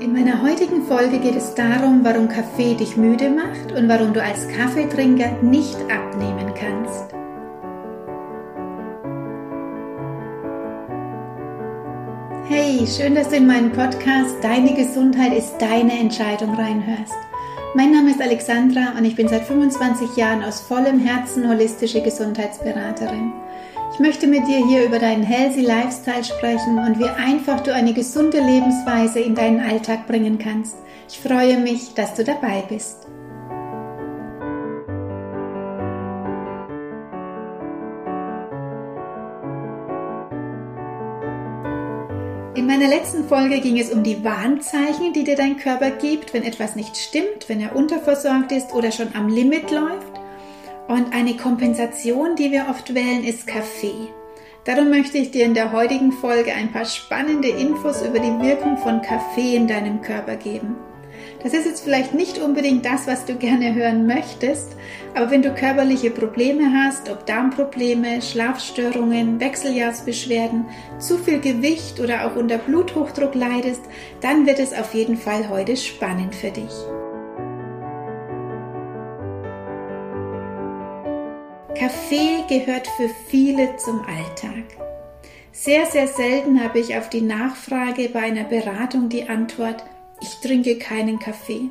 In meiner heutigen Folge geht es darum, warum Kaffee dich müde macht und warum du als Kaffeetrinker nicht abnehmen kannst. Hey, schön, dass du in meinen Podcast Deine Gesundheit ist deine Entscheidung reinhörst. Mein Name ist Alexandra und ich bin seit 25 Jahren aus vollem Herzen holistische Gesundheitsberaterin. Ich möchte mit dir hier über deinen Healthy Lifestyle sprechen und wie einfach du eine gesunde Lebensweise in deinen Alltag bringen kannst. Ich freue mich, dass du dabei bist. In meiner letzten Folge ging es um die Warnzeichen, die dir dein Körper gibt, wenn etwas nicht stimmt, wenn er unterversorgt ist oder schon am Limit läuft. Und eine Kompensation, die wir oft wählen, ist Kaffee. Darum möchte ich dir in der heutigen Folge ein paar spannende Infos über die Wirkung von Kaffee in deinem Körper geben. Das ist jetzt vielleicht nicht unbedingt das, was du gerne hören möchtest, aber wenn du körperliche Probleme hast, ob Darmprobleme, Schlafstörungen, Wechseljahrsbeschwerden, zu viel Gewicht oder auch unter Bluthochdruck leidest, dann wird es auf jeden Fall heute spannend für dich. Kaffee gehört für viele zum Alltag. Sehr, sehr selten habe ich auf die Nachfrage bei einer Beratung die Antwort, ich trinke keinen Kaffee.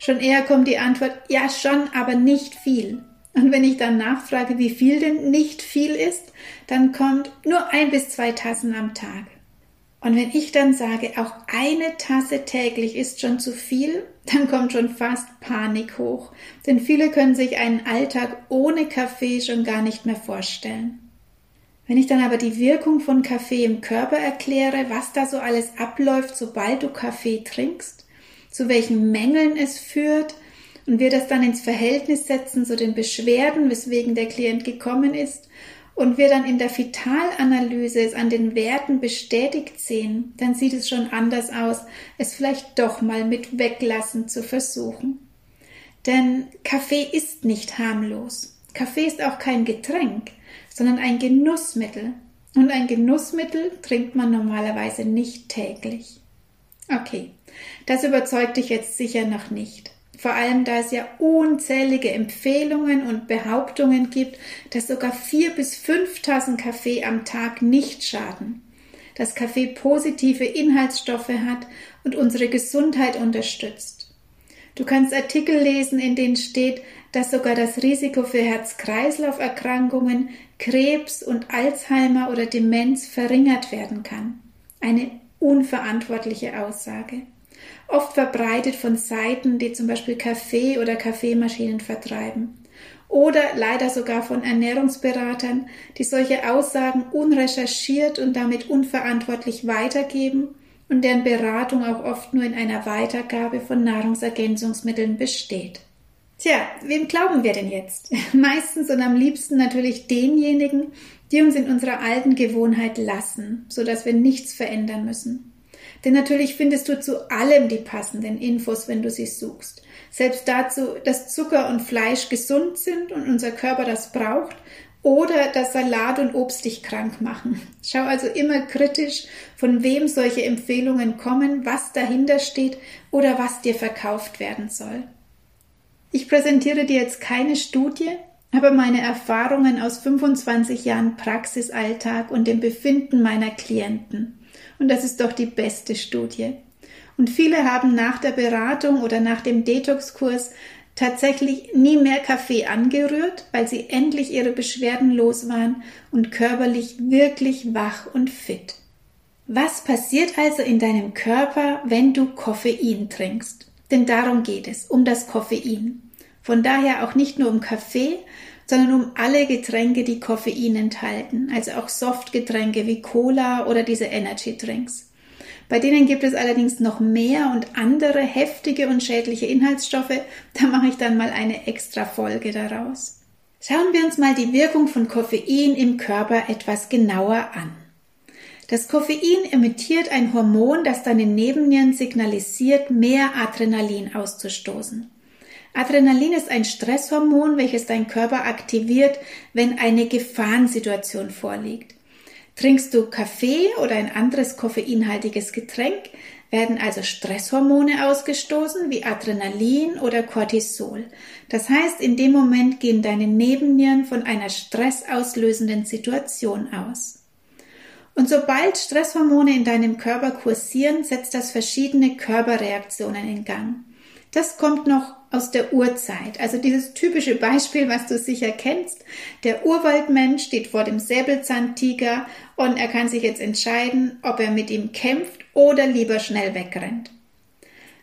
Schon eher kommt die Antwort, ja schon, aber nicht viel. Und wenn ich dann nachfrage, wie viel denn nicht viel ist, dann kommt nur ein bis zwei Tassen am Tag. Und wenn ich dann sage, auch eine Tasse täglich ist schon zu viel, dann kommt schon fast Panik hoch. Denn viele können sich einen Alltag ohne Kaffee schon gar nicht mehr vorstellen. Wenn ich dann aber die Wirkung von Kaffee im Körper erkläre, was da so alles abläuft, sobald du Kaffee trinkst, zu welchen Mängeln es führt, und wir das dann ins Verhältnis setzen zu den Beschwerden, weswegen der Klient gekommen ist, und wir dann in der Vitalanalyse es an den Werten bestätigt sehen, dann sieht es schon anders aus, es vielleicht doch mal mit Weglassen zu versuchen. Denn Kaffee ist nicht harmlos. Kaffee ist auch kein Getränk, sondern ein Genussmittel. Und ein Genussmittel trinkt man normalerweise nicht täglich. Okay, das überzeugt dich jetzt sicher noch nicht. Vor allem, da es ja unzählige Empfehlungen und Behauptungen gibt, dass sogar vier bis fünf Tassen Kaffee am Tag nicht schaden, dass Kaffee positive Inhaltsstoffe hat und unsere Gesundheit unterstützt. Du kannst Artikel lesen, in denen steht, dass sogar das Risiko für Herz-Kreislauf-Erkrankungen, Krebs und Alzheimer oder Demenz verringert werden kann. Eine unverantwortliche Aussage oft verbreitet von Seiten, die zum Beispiel Kaffee oder Kaffeemaschinen vertreiben. Oder leider sogar von Ernährungsberatern, die solche Aussagen unrecherchiert und damit unverantwortlich weitergeben und deren Beratung auch oft nur in einer Weitergabe von Nahrungsergänzungsmitteln besteht. Tja, wem glauben wir denn jetzt? Meistens und am liebsten natürlich denjenigen, die uns in unserer alten Gewohnheit lassen, so dass wir nichts verändern müssen. Denn natürlich findest du zu allem die passenden Infos, wenn du sie suchst. Selbst dazu, dass Zucker und Fleisch gesund sind und unser Körper das braucht oder dass Salat und Obst dich krank machen. Schau also immer kritisch, von wem solche Empfehlungen kommen, was dahinter steht oder was dir verkauft werden soll. Ich präsentiere dir jetzt keine Studie, aber meine Erfahrungen aus 25 Jahren Praxisalltag und dem Befinden meiner Klienten. Und das ist doch die beste Studie. Und viele haben nach der Beratung oder nach dem Detox-Kurs tatsächlich nie mehr Kaffee angerührt, weil sie endlich ihre Beschwerden los waren und körperlich wirklich wach und fit. Was passiert also in deinem Körper, wenn du Koffein trinkst? Denn darum geht es, um das Koffein. Von daher auch nicht nur um Kaffee, sondern um alle Getränke, die Koffein enthalten, also auch Softgetränke wie Cola oder diese Energy Drinks. Bei denen gibt es allerdings noch mehr und andere heftige und schädliche Inhaltsstoffe. Da mache ich dann mal eine extra Folge daraus. Schauen wir uns mal die Wirkung von Koffein im Körper etwas genauer an. Das Koffein emittiert ein Hormon, das deine Nebennieren signalisiert, mehr Adrenalin auszustoßen. Adrenalin ist ein Stresshormon, welches dein Körper aktiviert, wenn eine Gefahrensituation vorliegt. Trinkst du Kaffee oder ein anderes koffeinhaltiges Getränk, werden also Stresshormone ausgestoßen wie Adrenalin oder Cortisol. Das heißt, in dem Moment gehen deine Nebennieren von einer stressauslösenden Situation aus. Und sobald Stresshormone in deinem Körper kursieren, setzt das verschiedene Körperreaktionen in Gang. Das kommt noch aus der Urzeit. Also dieses typische Beispiel, was du sicher kennst. Der Urwaldmensch steht vor dem Säbelzahntiger und er kann sich jetzt entscheiden, ob er mit ihm kämpft oder lieber schnell wegrennt.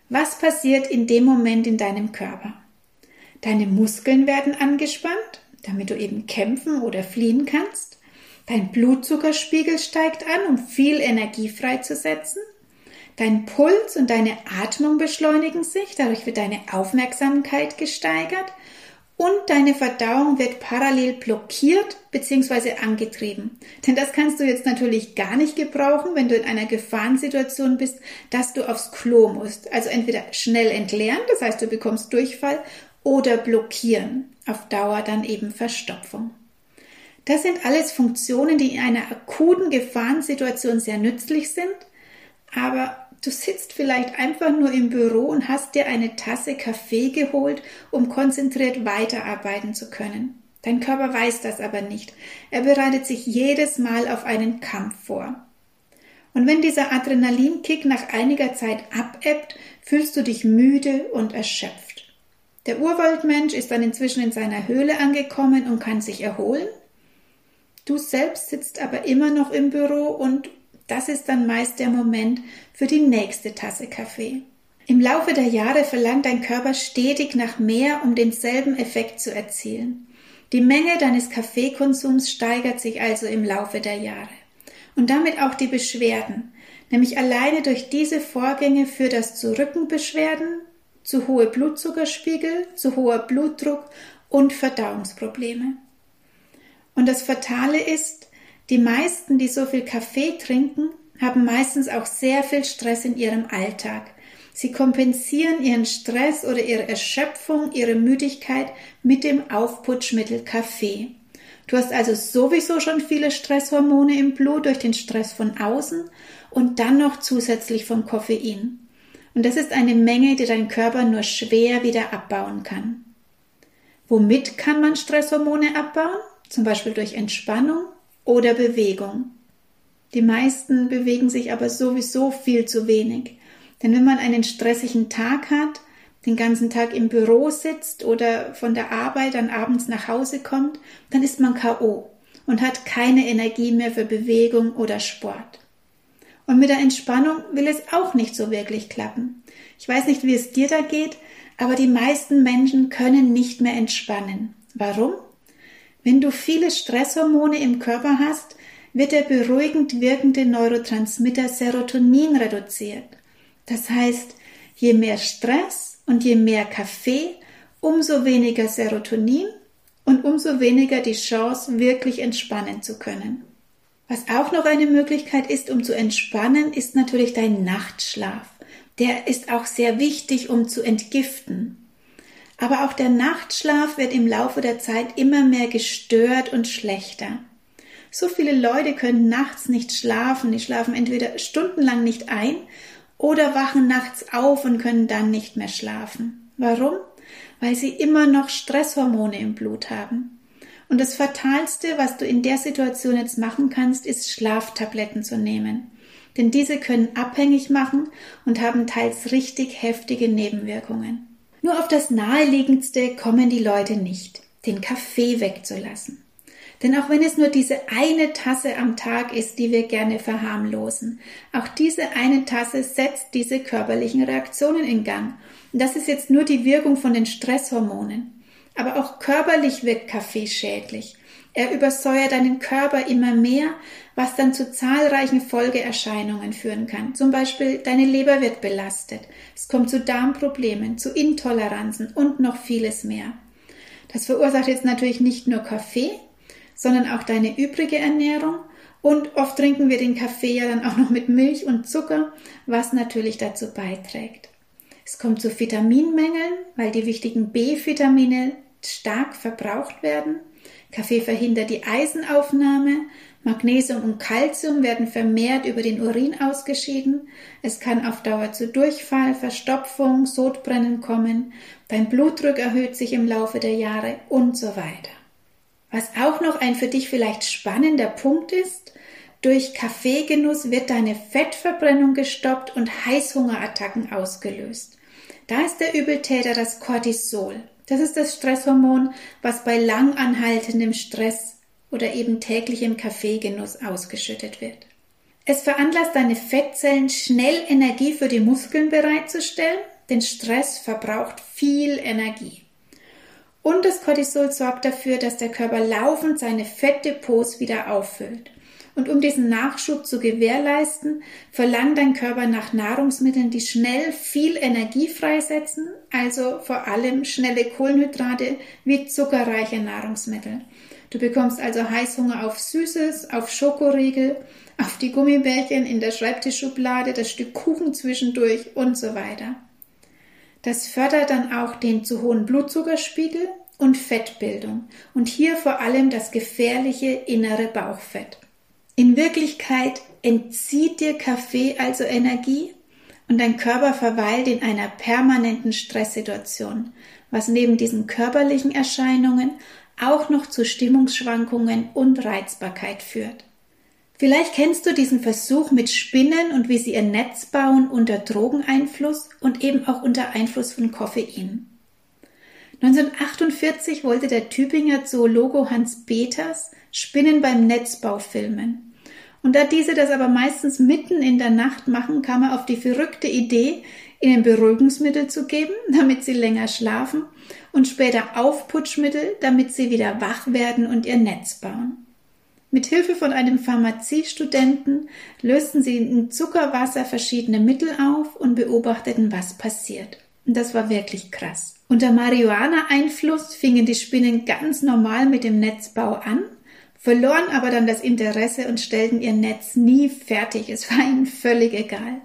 Was passiert in dem Moment in deinem Körper? Deine Muskeln werden angespannt, damit du eben kämpfen oder fliehen kannst. Dein Blutzuckerspiegel steigt an, um viel Energie freizusetzen. Dein Puls und deine Atmung beschleunigen sich, dadurch wird deine Aufmerksamkeit gesteigert und deine Verdauung wird parallel blockiert bzw. angetrieben. Denn das kannst du jetzt natürlich gar nicht gebrauchen, wenn du in einer Gefahrensituation bist, dass du aufs Klo musst. Also entweder schnell entleeren, das heißt du bekommst Durchfall, oder blockieren, auf Dauer dann eben Verstopfung. Das sind alles Funktionen, die in einer akuten Gefahrensituation sehr nützlich sind, aber Du sitzt vielleicht einfach nur im Büro und hast dir eine Tasse Kaffee geholt, um konzentriert weiterarbeiten zu können. Dein Körper weiß das aber nicht. Er bereitet sich jedes Mal auf einen Kampf vor. Und wenn dieser Adrenalinkick nach einiger Zeit abebbt, fühlst du dich müde und erschöpft. Der Urwaldmensch ist dann inzwischen in seiner Höhle angekommen und kann sich erholen. Du selbst sitzt aber immer noch im Büro und das ist dann meist der Moment für die nächste Tasse Kaffee. Im Laufe der Jahre verlangt dein Körper stetig nach mehr, um denselben Effekt zu erzielen. Die Menge deines Kaffeekonsums steigert sich also im Laufe der Jahre. Und damit auch die Beschwerden, nämlich alleine durch diese Vorgänge führt das zu Rückenbeschwerden, zu hohe Blutzuckerspiegel, zu hoher Blutdruck und Verdauungsprobleme. Und das Fatale ist, die meisten, die so viel Kaffee trinken, haben meistens auch sehr viel Stress in ihrem Alltag. Sie kompensieren ihren Stress oder ihre Erschöpfung, ihre Müdigkeit mit dem Aufputschmittel Kaffee. Du hast also sowieso schon viele Stresshormone im Blut durch den Stress von außen und dann noch zusätzlich vom Koffein. Und das ist eine Menge, die dein Körper nur schwer wieder abbauen kann. Womit kann man Stresshormone abbauen? Zum Beispiel durch Entspannung, oder Bewegung. Die meisten bewegen sich aber sowieso viel zu wenig. Denn wenn man einen stressigen Tag hat, den ganzen Tag im Büro sitzt oder von der Arbeit dann abends nach Hause kommt, dann ist man KO und hat keine Energie mehr für Bewegung oder Sport. Und mit der Entspannung will es auch nicht so wirklich klappen. Ich weiß nicht, wie es dir da geht, aber die meisten Menschen können nicht mehr entspannen. Warum? Wenn du viele Stresshormone im Körper hast, wird der beruhigend wirkende Neurotransmitter Serotonin reduziert. Das heißt, je mehr Stress und je mehr Kaffee, umso weniger Serotonin und umso weniger die Chance, wirklich entspannen zu können. Was auch noch eine Möglichkeit ist, um zu entspannen, ist natürlich dein Nachtschlaf. Der ist auch sehr wichtig, um zu entgiften. Aber auch der Nachtschlaf wird im Laufe der Zeit immer mehr gestört und schlechter. So viele Leute können nachts nicht schlafen, die schlafen entweder stundenlang nicht ein oder wachen nachts auf und können dann nicht mehr schlafen. Warum? Weil sie immer noch Stresshormone im Blut haben. Und das Fatalste, was du in der Situation jetzt machen kannst, ist Schlaftabletten zu nehmen. Denn diese können abhängig machen und haben teils richtig heftige Nebenwirkungen. Nur auf das Naheliegendste kommen die Leute nicht, den Kaffee wegzulassen. Denn auch wenn es nur diese eine Tasse am Tag ist, die wir gerne verharmlosen, auch diese eine Tasse setzt diese körperlichen Reaktionen in Gang. Und das ist jetzt nur die Wirkung von den Stresshormonen. Aber auch körperlich wirkt Kaffee schädlich. Er übersäuert deinen Körper immer mehr, was dann zu zahlreichen Folgeerscheinungen führen kann. Zum Beispiel deine Leber wird belastet. Es kommt zu Darmproblemen, zu Intoleranzen und noch vieles mehr. Das verursacht jetzt natürlich nicht nur Kaffee, sondern auch deine übrige Ernährung und oft trinken wir den Kaffee ja dann auch noch mit Milch und Zucker, was natürlich dazu beiträgt. Es kommt zu Vitaminmängeln, weil die wichtigen B-Vitamine stark verbraucht werden. Kaffee verhindert die Eisenaufnahme. Magnesium und Calcium werden vermehrt über den Urin ausgeschieden. Es kann auf Dauer zu Durchfall, Verstopfung, Sodbrennen kommen. Dein Blutdruck erhöht sich im Laufe der Jahre und so weiter. Was auch noch ein für dich vielleicht spannender Punkt ist, durch Kaffeegenuss wird deine Fettverbrennung gestoppt und Heißhungerattacken ausgelöst. Da ist der Übeltäter das Cortisol. Das ist das Stresshormon, was bei langanhaltendem Stress oder eben täglichem Kaffeegenuss ausgeschüttet wird. Es veranlasst deine Fettzellen schnell Energie für die Muskeln bereitzustellen, denn Stress verbraucht viel Energie. Und das Cortisol sorgt dafür, dass der Körper laufend seine Fettdepots wieder auffüllt. Und um diesen Nachschub zu gewährleisten, verlangt dein Körper nach Nahrungsmitteln, die schnell viel Energie freisetzen, also vor allem schnelle Kohlenhydrate wie zuckerreiche Nahrungsmittel. Du bekommst also Heißhunger auf Süßes, auf Schokoriegel, auf die Gummibärchen in der Schreibtischschublade, das Stück Kuchen zwischendurch und so weiter. Das fördert dann auch den zu hohen Blutzuckerspiegel und Fettbildung und hier vor allem das gefährliche innere Bauchfett. In Wirklichkeit entzieht dir Kaffee also Energie und dein Körper verweilt in einer permanenten Stresssituation, was neben diesen körperlichen Erscheinungen auch noch zu Stimmungsschwankungen und Reizbarkeit führt. Vielleicht kennst du diesen Versuch mit Spinnen und wie sie ihr Netz bauen unter Drogeneinfluss und eben auch unter Einfluss von Koffein. 1948 wollte der Tübinger Zoologo Hans Peters Spinnen beim Netzbau filmen. Und da diese das aber meistens mitten in der Nacht machen, kam er auf die verrückte Idee, ihnen Beruhigungsmittel zu geben, damit sie länger schlafen und später Aufputschmittel, damit sie wieder wach werden und ihr Netz bauen. Mit Hilfe von einem Pharmaziestudenten lösten sie in Zuckerwasser verschiedene Mittel auf und beobachteten, was passiert. Und das war wirklich krass. Unter Marihuana-Einfluss fingen die Spinnen ganz normal mit dem Netzbau an verloren aber dann das Interesse und stellten ihr Netz nie fertig. Es war ihnen völlig egal.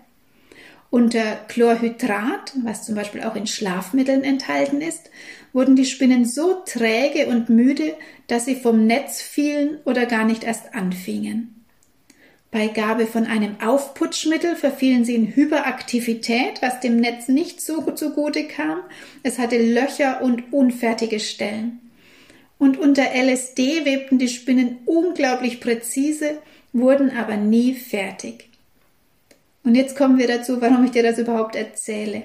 Unter Chlorhydrat, was zum Beispiel auch in Schlafmitteln enthalten ist, wurden die Spinnen so träge und müde, dass sie vom Netz fielen oder gar nicht erst anfingen. Bei Gabe von einem Aufputschmittel verfielen sie in Hyperaktivität, was dem Netz nicht so zugute kam. Es hatte Löcher und unfertige Stellen. Und unter LSD webten die Spinnen unglaublich präzise, wurden aber nie fertig. Und jetzt kommen wir dazu, warum ich dir das überhaupt erzähle.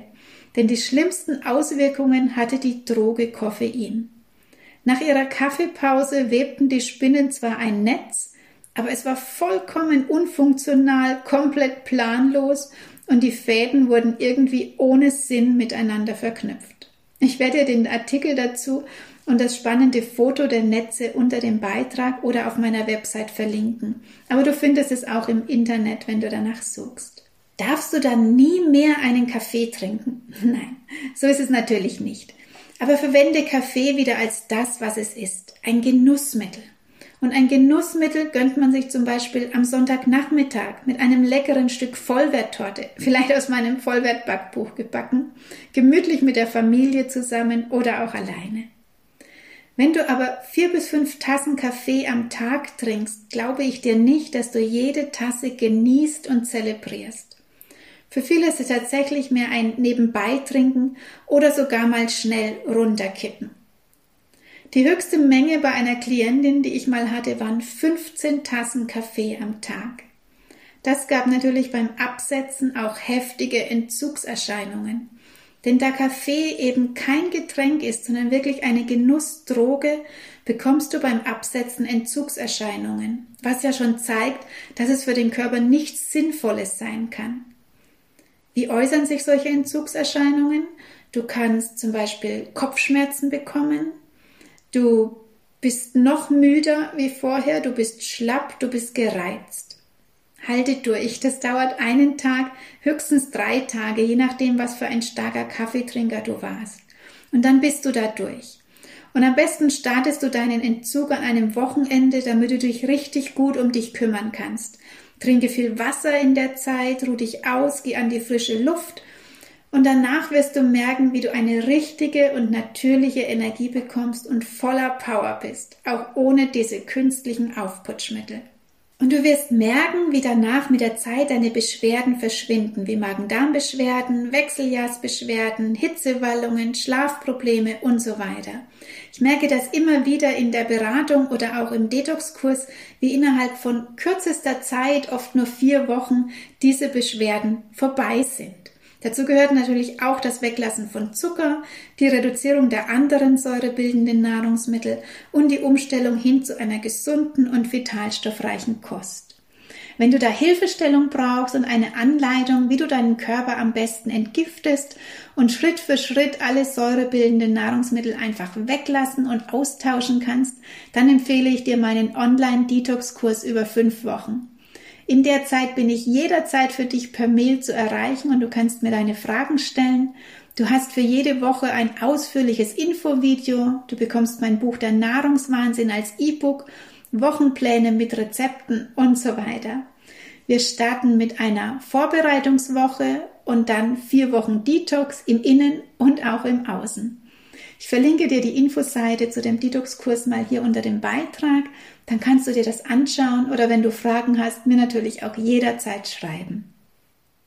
Denn die schlimmsten Auswirkungen hatte die Droge Koffein. Nach ihrer Kaffeepause webten die Spinnen zwar ein Netz, aber es war vollkommen unfunktional, komplett planlos und die Fäden wurden irgendwie ohne Sinn miteinander verknüpft. Ich werde dir den Artikel dazu und das spannende Foto der Netze unter dem Beitrag oder auf meiner Website verlinken. Aber du findest es auch im Internet, wenn du danach suchst. Darfst du dann nie mehr einen Kaffee trinken? Nein, so ist es natürlich nicht. Aber verwende Kaffee wieder als das, was es ist, ein Genussmittel. Und ein Genussmittel gönnt man sich zum Beispiel am Sonntagnachmittag mit einem leckeren Stück Vollwerttorte, vielleicht aus meinem Vollwertbackbuch gebacken, gemütlich mit der Familie zusammen oder auch alleine. Wenn du aber vier bis fünf Tassen Kaffee am Tag trinkst, glaube ich dir nicht, dass du jede Tasse genießt und zelebrierst. Für viele ist es tatsächlich mehr ein Nebenbeitrinken oder sogar mal schnell runterkippen. Die höchste Menge bei einer Klientin, die ich mal hatte, waren 15 Tassen Kaffee am Tag. Das gab natürlich beim Absetzen auch heftige Entzugserscheinungen. Denn da Kaffee eben kein Getränk ist, sondern wirklich eine Genussdroge, bekommst du beim Absetzen Entzugserscheinungen, was ja schon zeigt, dass es für den Körper nichts Sinnvolles sein kann. Wie äußern sich solche Entzugserscheinungen? Du kannst zum Beispiel Kopfschmerzen bekommen, du bist noch müder wie vorher, du bist schlapp, du bist gereizt. Halte durch. Das dauert einen Tag, höchstens drei Tage, je nachdem, was für ein starker Kaffeetrinker du warst. Und dann bist du da durch. Und am besten startest du deinen Entzug an einem Wochenende, damit du dich richtig gut um dich kümmern kannst. Trinke viel Wasser in der Zeit, ruh dich aus, geh an die frische Luft Und danach wirst du merken, wie du eine richtige und natürliche Energie bekommst und voller Power bist, auch ohne diese künstlichen Aufputschmittel. Und du wirst merken, wie danach mit der Zeit deine Beschwerden verschwinden, wie Magen-Darm-Beschwerden, Wechseljahrsbeschwerden, Hitzewallungen, Schlafprobleme und so weiter. Ich merke das immer wieder in der Beratung oder auch im Detox-Kurs, wie innerhalb von kürzester Zeit, oft nur vier Wochen, diese Beschwerden vorbei sind. Dazu gehört natürlich auch das Weglassen von Zucker, die Reduzierung der anderen säurebildenden Nahrungsmittel und die Umstellung hin zu einer gesunden und vitalstoffreichen Kost. Wenn du da Hilfestellung brauchst und eine Anleitung, wie du deinen Körper am besten entgiftest und Schritt für Schritt alle säurebildenden Nahrungsmittel einfach weglassen und austauschen kannst, dann empfehle ich dir meinen Online-Detox-Kurs über fünf Wochen. In der Zeit bin ich jederzeit für dich per Mail zu erreichen und du kannst mir deine Fragen stellen. Du hast für jede Woche ein ausführliches Infovideo. Du bekommst mein Buch Der Nahrungswahnsinn als E-Book, Wochenpläne mit Rezepten und so weiter. Wir starten mit einer Vorbereitungswoche und dann vier Wochen Detox im Innen und auch im Außen. Ich verlinke dir die Infoseite zu dem Detox-Kurs mal hier unter dem Beitrag. Dann kannst du dir das anschauen oder wenn du Fragen hast, mir natürlich auch jederzeit schreiben.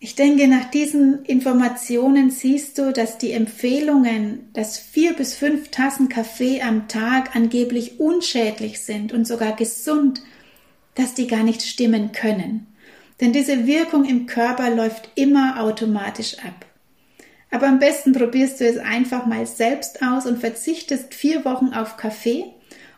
Ich denke, nach diesen Informationen siehst du, dass die Empfehlungen, dass vier bis fünf Tassen Kaffee am Tag angeblich unschädlich sind und sogar gesund, dass die gar nicht stimmen können. Denn diese Wirkung im Körper läuft immer automatisch ab. Aber am besten probierst du es einfach mal selbst aus und verzichtest vier Wochen auf Kaffee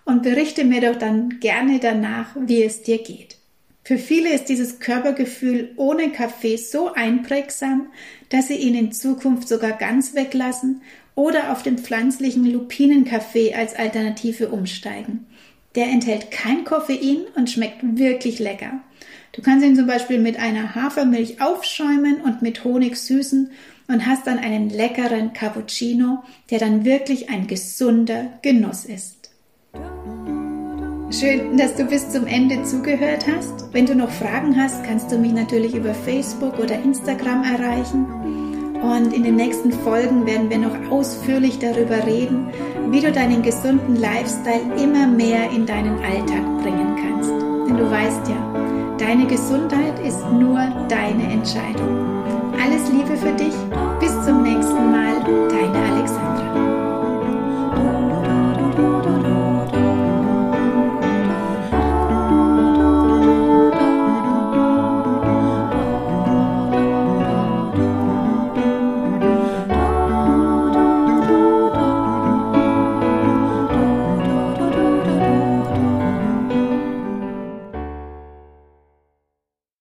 und berichte mir doch dann gerne danach, wie es dir geht. Für viele ist dieses Körpergefühl ohne Kaffee so einprägsam, dass sie ihn in Zukunft sogar ganz weglassen oder auf den pflanzlichen Lupinenkaffee als Alternative umsteigen. Der enthält kein Koffein und schmeckt wirklich lecker. Du kannst ihn zum Beispiel mit einer Hafermilch aufschäumen und mit Honig süßen und hast dann einen leckeren Cappuccino, der dann wirklich ein gesunder Genuss ist. Schön, dass du bis zum Ende zugehört hast. Wenn du noch Fragen hast, kannst du mich natürlich über Facebook oder Instagram erreichen. Und in den nächsten Folgen werden wir noch ausführlich darüber reden, wie du deinen gesunden Lifestyle immer mehr in deinen Alltag bringen kannst. Denn du weißt ja, deine Gesundheit ist nur deine Entscheidung. Alles Liebe für dich. Bis zum nächsten Mal. Deine